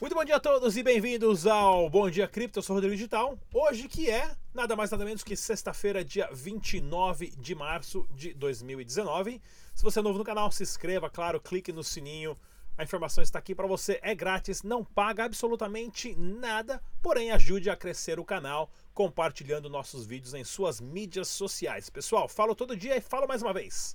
Muito bom dia a todos e bem-vindos ao Bom Dia Cripto, eu sou o Rodrigo Digital. Hoje que é nada mais nada menos que sexta-feira, dia 29 de março de 2019. Se você é novo no canal, se inscreva, claro, clique no sininho. A informação está aqui para você, é grátis, não paga absolutamente nada, porém ajude a crescer o canal compartilhando nossos vídeos em suas mídias sociais. Pessoal, falo todo dia e falo mais uma vez.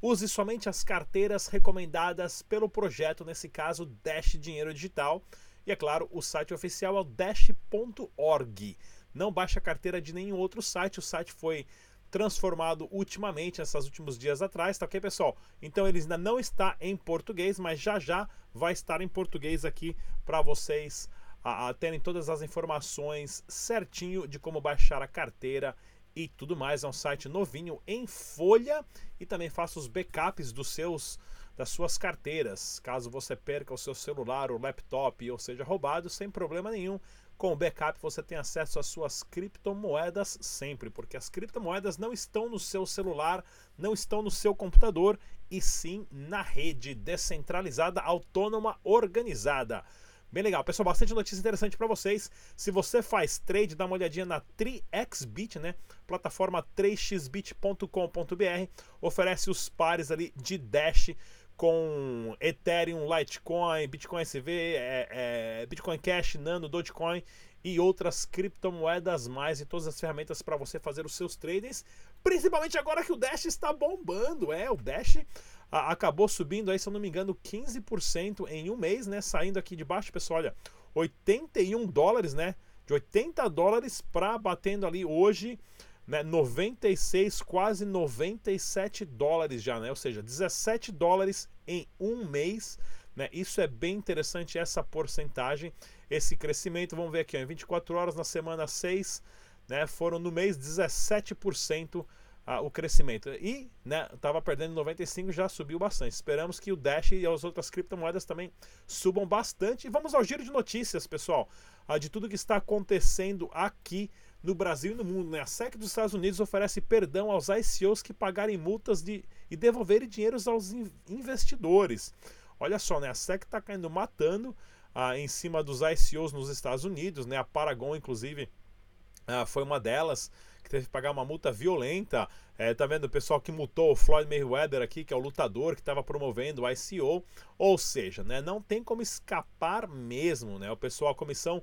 Use somente as carteiras recomendadas pelo projeto, nesse caso Dash Dinheiro Digital. E é claro, o site oficial é o dash.org. Não baixe a carteira de nenhum outro site, o site foi transformado ultimamente, nesses últimos dias atrás, tá ok, pessoal? Então ele ainda não está em português, mas já já vai estar em português aqui para vocês a, a terem todas as informações certinho de como baixar a carteira e tudo mais. É um site novinho em folha e também faça os backups dos seus das suas carteiras. Caso você perca o seu celular, o laptop ou seja roubado, sem problema nenhum. Com o backup você tem acesso às suas criptomoedas sempre, porque as criptomoedas não estão no seu celular, não estão no seu computador, e sim na rede descentralizada, autônoma, organizada. Bem legal, pessoal, bastante notícia interessante para vocês. Se você faz trade, dá uma olhadinha na 3xBit, né? Plataforma 3xbit.com.br oferece os pares ali de Dash com Ethereum, Litecoin, Bitcoin SV, é, é, Bitcoin Cash, Nano, Dogecoin e outras criptomoedas mais e todas as ferramentas para você fazer os seus trades, principalmente agora que o Dash está bombando. É, o Dash a, acabou subindo aí, se eu não me engano, 15% em um mês, né? Saindo aqui de baixo, pessoal, olha, 81 dólares, né? De 80 dólares para batendo ali hoje, né? 96, quase 97 dólares já, né? Ou seja, 17 dólares em um mês. Né? Isso é bem interessante, essa porcentagem, esse crescimento. Vamos ver aqui, ó, em 24 horas na semana 6, né? foram no mês 17% ah, o crescimento. E né, estava perdendo 95, já subiu bastante. Esperamos que o Dash e as outras criptomoedas também subam bastante. E vamos ao giro de notícias, pessoal, ah, de tudo que está acontecendo aqui no Brasil e no mundo. Né? A SEC dos Estados Unidos oferece perdão aos ICOs que pagarem multas de, e devolverem dinheiros aos investidores. Olha só, né? a SEC está caindo matando ah, em cima dos ICOs nos Estados Unidos. Né? A Paragon, inclusive, ah, foi uma delas que teve que pagar uma multa violenta. É, tá vendo o pessoal que multou o Floyd Mayweather aqui, que é o lutador que estava promovendo o ICO. Ou seja, né, não tem como escapar mesmo. Né? O pessoal, a Comissão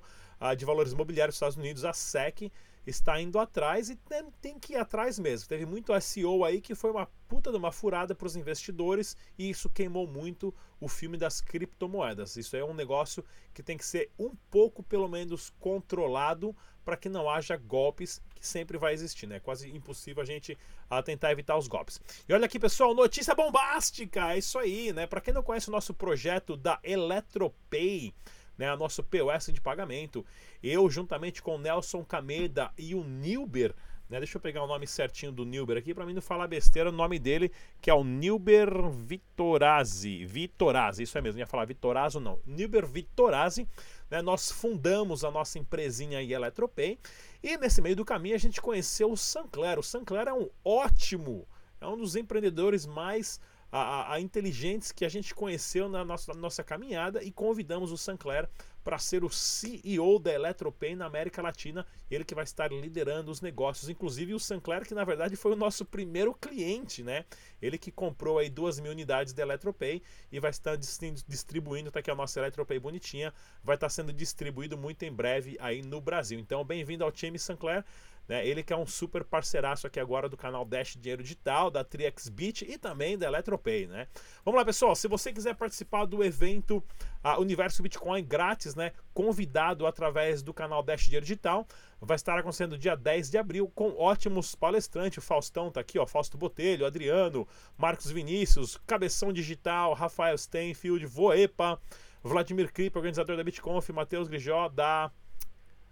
de Valores Imobiliários dos Estados Unidos, a SEC, está indo atrás e tem, tem, que ir atrás mesmo. Teve muito SEO aí que foi uma puta de uma furada para os investidores e isso queimou muito o filme das criptomoedas. Isso é um negócio que tem que ser um pouco, pelo menos, controlado para que não haja golpes que sempre vai existir, né? É quase impossível a gente a tentar evitar os golpes. E olha aqui, pessoal, notícia bombástica, é isso aí, né? Para quem não conhece o nosso projeto da Eletropay, né, a nosso POS de pagamento. Eu, juntamente com Nelson Cameda e o Nilber, né, deixa eu pegar o nome certinho do Nilber aqui para mim não falar besteira, o nome dele, que é o Nilber Vitorazzi. Vitorazzi, isso é mesmo, ia falar Vitorazzo não. Nilber Vitorazzi, né, nós fundamos a nossa empresinha aí, Eletropay, e nesse meio do caminho a gente conheceu o Sancler. O Sancler é um ótimo, é um dos empreendedores mais a, a, inteligentes que a gente conheceu na nossa, na nossa caminhada e convidamos o Sancler para ser o CEO da Eletropay na América Latina, ele que vai estar liderando os negócios, inclusive o Sancler que na verdade foi o nosso primeiro cliente, né? Ele que comprou aí duas mil unidades da Eletropay e vai estar distribuindo, tá aqui a nossa Eletropay bonitinha, vai estar sendo distribuído muito em breve aí no Brasil. Então, bem-vindo ao time Sancler. Né? Ele que é um super parceiraço aqui agora do canal Dash Dinheiro Digital, da TriXBit e também da Eletropay. Né? Vamos lá, pessoal. Se você quiser participar do evento uh, Universo Bitcoin grátis, né? convidado através do canal Dash Dinheiro Digital, vai estar acontecendo dia 10 de abril com ótimos palestrantes. O Faustão tá aqui, ó, Fausto Botelho, Adriano, Marcos Vinícius, Cabeção Digital, Rafael Stenfield, Voepa, Vladimir Kripp, organizador da BitConf, Matheus Grijó, da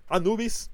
Anubis,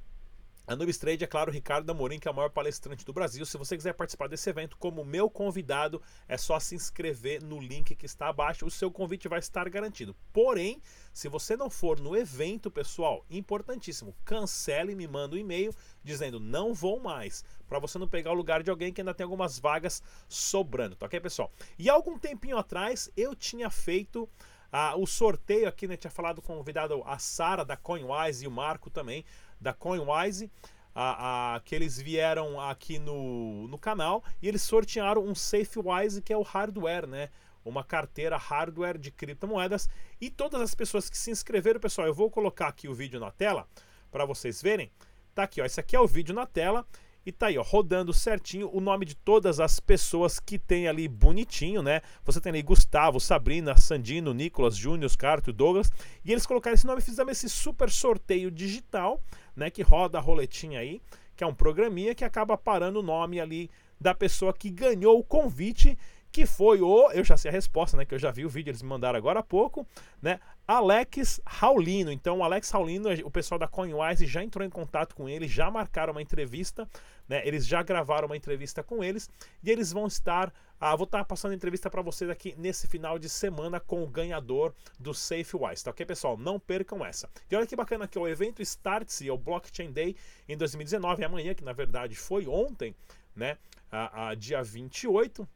a Nubes Trade, é claro, Ricardo Amorim, que é o maior palestrante do Brasil. Se você quiser participar desse evento como meu convidado, é só se inscrever no link que está abaixo. O seu convite vai estar garantido. Porém, se você não for no evento, pessoal, importantíssimo, cancele e me manda um e-mail dizendo não vou mais, para você não pegar o lugar de alguém que ainda tem algumas vagas sobrando, tá ok, pessoal? E algum tempinho atrás eu tinha feito Ah, o sorteio aqui, né? Tinha falado com o convidado a Sara da CoinWise e o Marco também da CoinWise. A, a, que eles vieram aqui no, no canal e eles sortearam um SafeWise que é o hardware, né? Uma carteira hardware de criptomoedas. E todas as pessoas que se inscreveram, pessoal, eu vou colocar aqui o vídeo na tela para vocês verem. Tá aqui, ó. Esse aqui é o vídeo na tela. E tá aí, ó, rodando certinho o nome de todas as pessoas que tem ali bonitinho, né? Você tem ali Gustavo, Sabrina, Sandino, Nicolas, Júnior, Carto, Douglas. E eles colocaram esse nome e fizeram esse super sorteio digital, né? Que roda a roletinha aí, que é um programinha que acaba parando o nome ali da pessoa que ganhou o convite que foi o, eu já sei a resposta, né, que eu já vi o vídeo, eles me mandaram agora há pouco, né, Alex Raulino. Então, o Alex Raulino, o pessoal da CoinWise já entrou em contato com ele, já marcaram uma entrevista, né, eles já gravaram uma entrevista com eles e eles vão estar, ah, vou estar passando entrevista para vocês aqui nesse final de semana com o ganhador do SafeWise, tá ok, pessoal? Não percam essa. E olha que bacana que o evento Starts, é o Blockchain Day em 2019, amanhã, que na verdade foi ontem, né, a, a dia 28,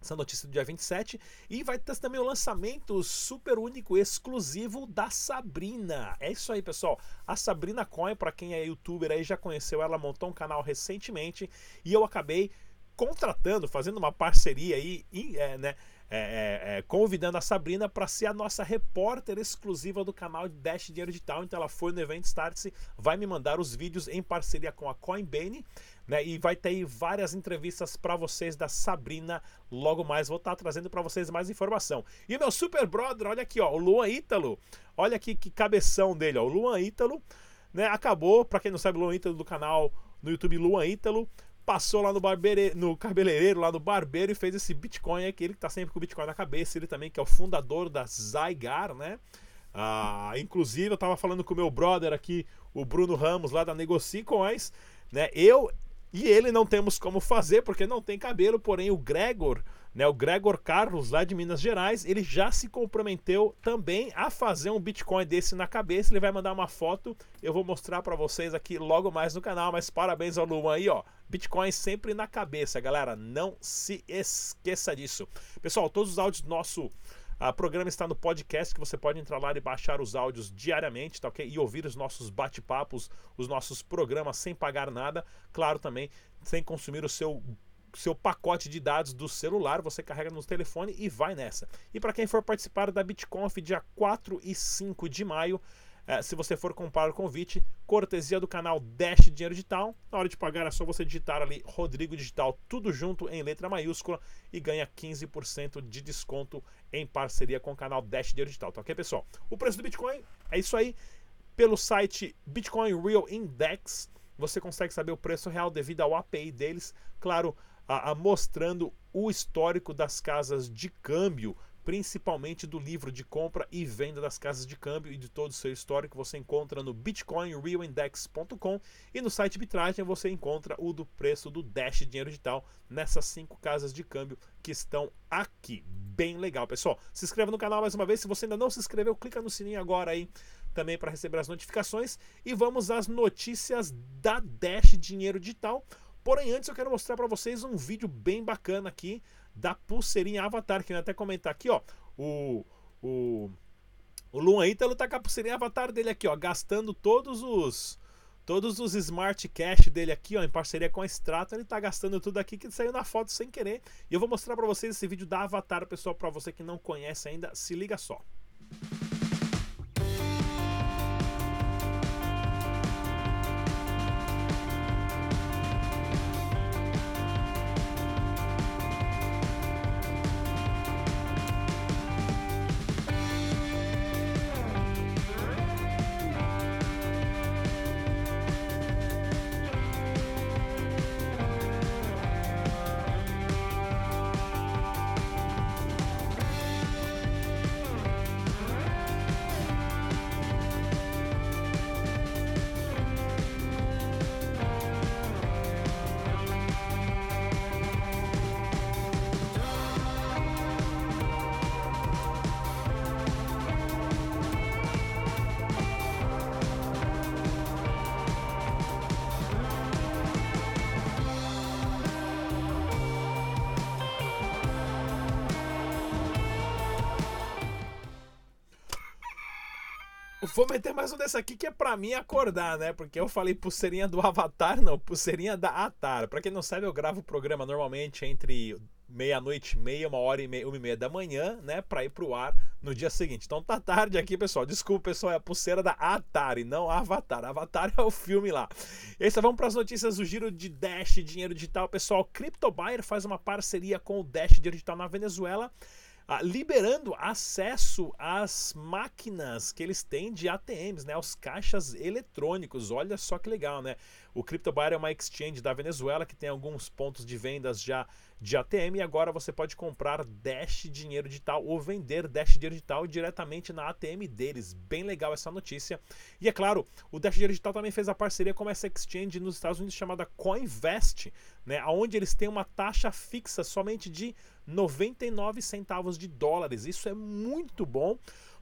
essa notícia do dia 27. E vai ter também o lançamento super único, exclusivo da Sabrina. É isso aí, pessoal. A Sabrina Coin, para quem é youtuber aí já conheceu, ela montou um canal recentemente e eu acabei contratando, fazendo uma parceria aí, é, né? É, é, é, convidando a Sabrina para ser a nossa repórter exclusiva do canal Dash Dinheiro Digital. Então ela foi no evento Startse, vai me mandar os vídeos em parceria com a Coinbase, né? E vai ter várias entrevistas para vocês da Sabrina. Logo mais vou estar tá trazendo para vocês mais informação. E meu super brother, olha aqui, ó, o Luan Ítalo. Olha aqui que cabeção dele, ó, o Luan Ítalo, né? Acabou, para quem não sabe, o Luan Ítalo do canal no YouTube Luan Ítalo passou lá no, barbeire, no cabeleireiro, lá no barbeiro e fez esse Bitcoin aqui. Ele que tá sempre com o Bitcoin na cabeça. Ele também que é o fundador da Zygar, né? Ah, inclusive, eu tava falando com o meu brother aqui, o Bruno Ramos, lá da Negocie Coins, né? Eu e ele não temos como fazer porque não tem cabelo, porém o Gregor, né, o Gregor Carlos lá de Minas Gerais, ele já se comprometeu também a fazer um Bitcoin desse na cabeça. Ele vai mandar uma foto, eu vou mostrar para vocês aqui logo mais no canal, mas parabéns ao Luan aí, ó. Bitcoin sempre na cabeça, galera, não se esqueça disso. Pessoal, todos os áudios do nosso o programa está no podcast, que você pode entrar lá e baixar os áudios diariamente, tá ok? E ouvir os nossos bate-papos, os nossos programas sem pagar nada. Claro, também sem consumir o seu seu pacote de dados do celular, você carrega no telefone e vai nessa. E para quem for participar da BitConf dia 4 e 5 de maio, é, se você for comprar o convite, cortesia do canal Dash Dinheiro Digital. Na hora de pagar é só você digitar ali Rodrigo Digital, tudo junto em letra maiúscula e ganha 15% de desconto em parceria com o canal Dash Dinheiro Digital. Tá ok, pessoal? O preço do Bitcoin é isso aí. Pelo site Bitcoin Real Index, você consegue saber o preço real devido ao API deles. Claro, a, a mostrando o histórico das casas de câmbio principalmente do livro de compra e venda das casas de câmbio e de todo o seu histórico você encontra no bitcoinrealindex.com e no site Bitragem você encontra o do preço do Dash Dinheiro Digital nessas cinco casas de câmbio que estão aqui. Bem legal, pessoal. Se inscreva no canal mais uma vez. Se você ainda não se inscreveu, clica no sininho agora aí também para receber as notificações. E vamos às notícias da Dash Dinheiro Digital. Porém, antes eu quero mostrar para vocês um vídeo bem bacana aqui da pulseirinha Avatar, que eu até comentar aqui, ó. O, o, o Luan Ítalo tá com a pulseirinha Avatar dele aqui, ó, gastando todos os todos os smart cash dele aqui, ó, em parceria com a Strata, ele tá gastando tudo aqui que saiu na foto sem querer. E eu vou mostrar para vocês esse vídeo da Avatar, pessoal, para você que não conhece ainda, se liga só. Vou meter mais um desse aqui que é pra mim acordar, né? Porque eu falei pulseirinha do Avatar, não, pulseirinha da Atar. Pra quem não sabe, eu gravo o programa normalmente entre meia-noite meia, uma hora e meia, uma e meia da manhã, né? Pra ir pro ar no dia seguinte. Então tá tarde aqui, pessoal. Desculpa, pessoal, é a pulseira da Atari, não Avatar. Avatar é o filme lá. E aí, vamos para as notícias do giro de Dash, dinheiro digital. Pessoal, CryptoBuyer faz uma parceria com o Dash Dinheiro Digital na Venezuela ah, liberando acesso às máquinas que eles têm de ATMs, né, aos caixas eletrônicos. Olha só que legal, né? O CryptoBuyer é uma exchange da Venezuela que tem alguns pontos de vendas já de ATM e agora você pode comprar Dash dinheiro digital ou vender Dash dinheiro digital diretamente na ATM deles. Bem legal essa notícia. E é claro, o Dash dinheiro digital também fez a parceria com essa exchange nos Estados Unidos chamada Coinvest, né, onde eles têm uma taxa fixa somente de 99 centavos de dólares. Isso é muito bom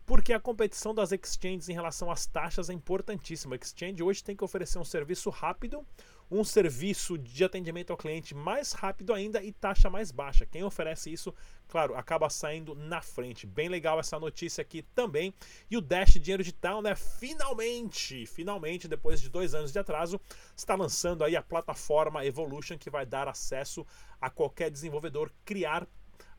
porque a competição das exchanges em relação às taxas é importantíssima. A exchange hoje tem que oferecer um serviço rápido, um serviço de atendimento ao cliente mais rápido ainda e taxa mais baixa. Quem oferece isso, claro, acaba saindo na frente. Bem legal essa notícia aqui também. E o Dash Dinheiro Digital, né? Finalmente, finalmente, depois de dois anos de atraso, está lançando aí a plataforma Evolution que vai dar acesso a qualquer desenvolvedor criar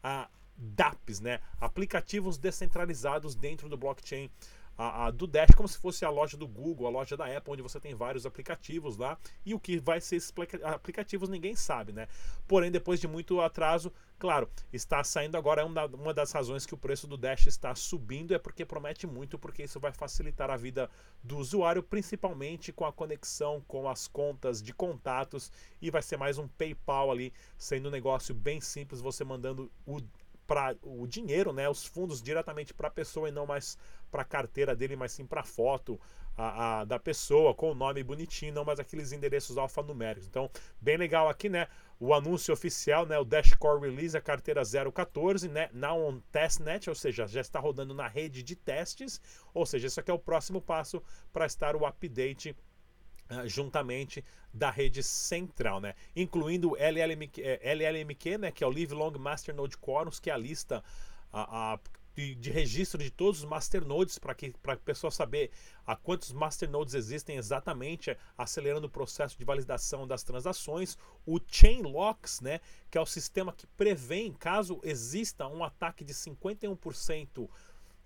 a dApps, né? aplicativos descentralizados dentro do blockchain a, a, do Dash como se fosse a loja do Google, a loja da Apple, onde você tem vários aplicativos lá. E o que vai ser esses aplicativos ninguém sabe, né? Porém, depois de muito atraso, claro, está saindo agora. Uma, uma das razões que o preço do Dash está subindo é porque promete muito, porque isso vai facilitar a vida do usuário, principalmente com a conexão com as contas de contatos. E vai ser mais um PayPal ali, sendo um negócio bem simples, você mandando o para o dinheiro, né, os fundos diretamente para a pessoa e não mais para a carteira dele, mas sim para a foto da pessoa com o nome bonitinho, não mais aqueles endereços alfanuméricos. Então, bem legal aqui, né? O anúncio oficial, né? O Dashcore Release, a carteira 014, né? Now on Testnet, ou seja, já está rodando na rede de testes. Ou seja, isso aqui é o próximo passo para estar o update juntamente da rede central, né? incluindo o LLMQ, LLMQ né? que é o Live Long Masternode Quorums, que é a lista a, a de, de, registro de todos os masternodes para que para a pessoa saber a quantos masternodes existem exatamente, acelerando o processo de validação das transações. O Chain Locks, né, que é o sistema que prevê caso exista um ataque de 51%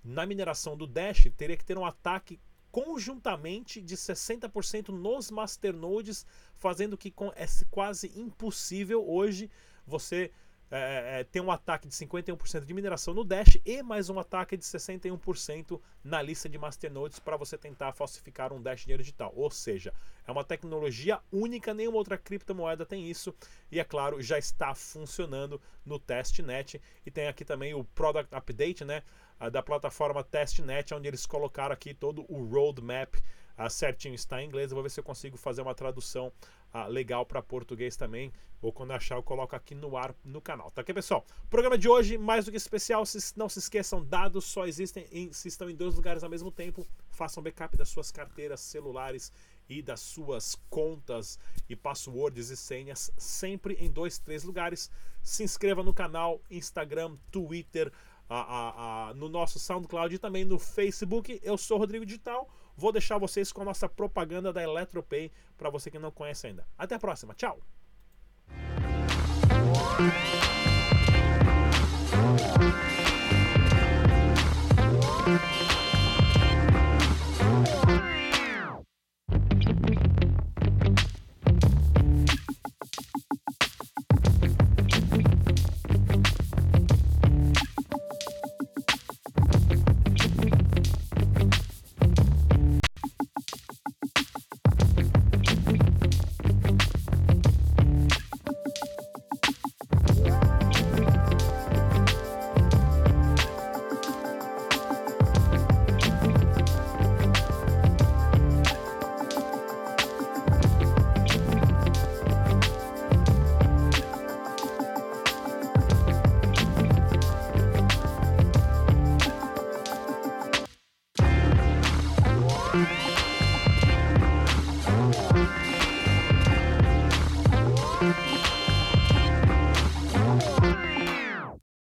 na mineração do Dash, teria que ter um ataque conjuntamente de 60% nos masternodes, fazendo que é quase impossível hoje você é, é, tem um ataque de 51% de mineração no Dash e mais um ataque de 61% na lista de masternodes para você tentar falsificar um Dash dinheiro digital. Ou seja, é uma tecnologia única, nenhuma outra criptomoeda tem isso e é claro, já está funcionando no testnet e tem aqui também o product update, né, da plataforma testnet, onde eles colocaram aqui todo o roadmap uh, certinho está em inglês. Eu vou ver se eu consigo fazer uma tradução uh, legal para português também. Ou quando achar, eu coloco aqui no ar no canal. Tá aqui, pessoal? Programa de hoje, mais do que especial. Se, não se esqueçam, dados só existem em, se estão em dois lugares ao mesmo tempo. Façam backup das suas carteiras celulares e das suas contas e passwords e senhas sempre em dois, três lugares. Se inscreva no canal, Instagram, Twitter, a, a, a, no nosso SoundCloud e também no Facebook. Eu sou Rodrigo Digital. Vou deixar vocês com a nossa propaganda da Eletropay para você que não conhece ainda. Até a próxima. Tchau.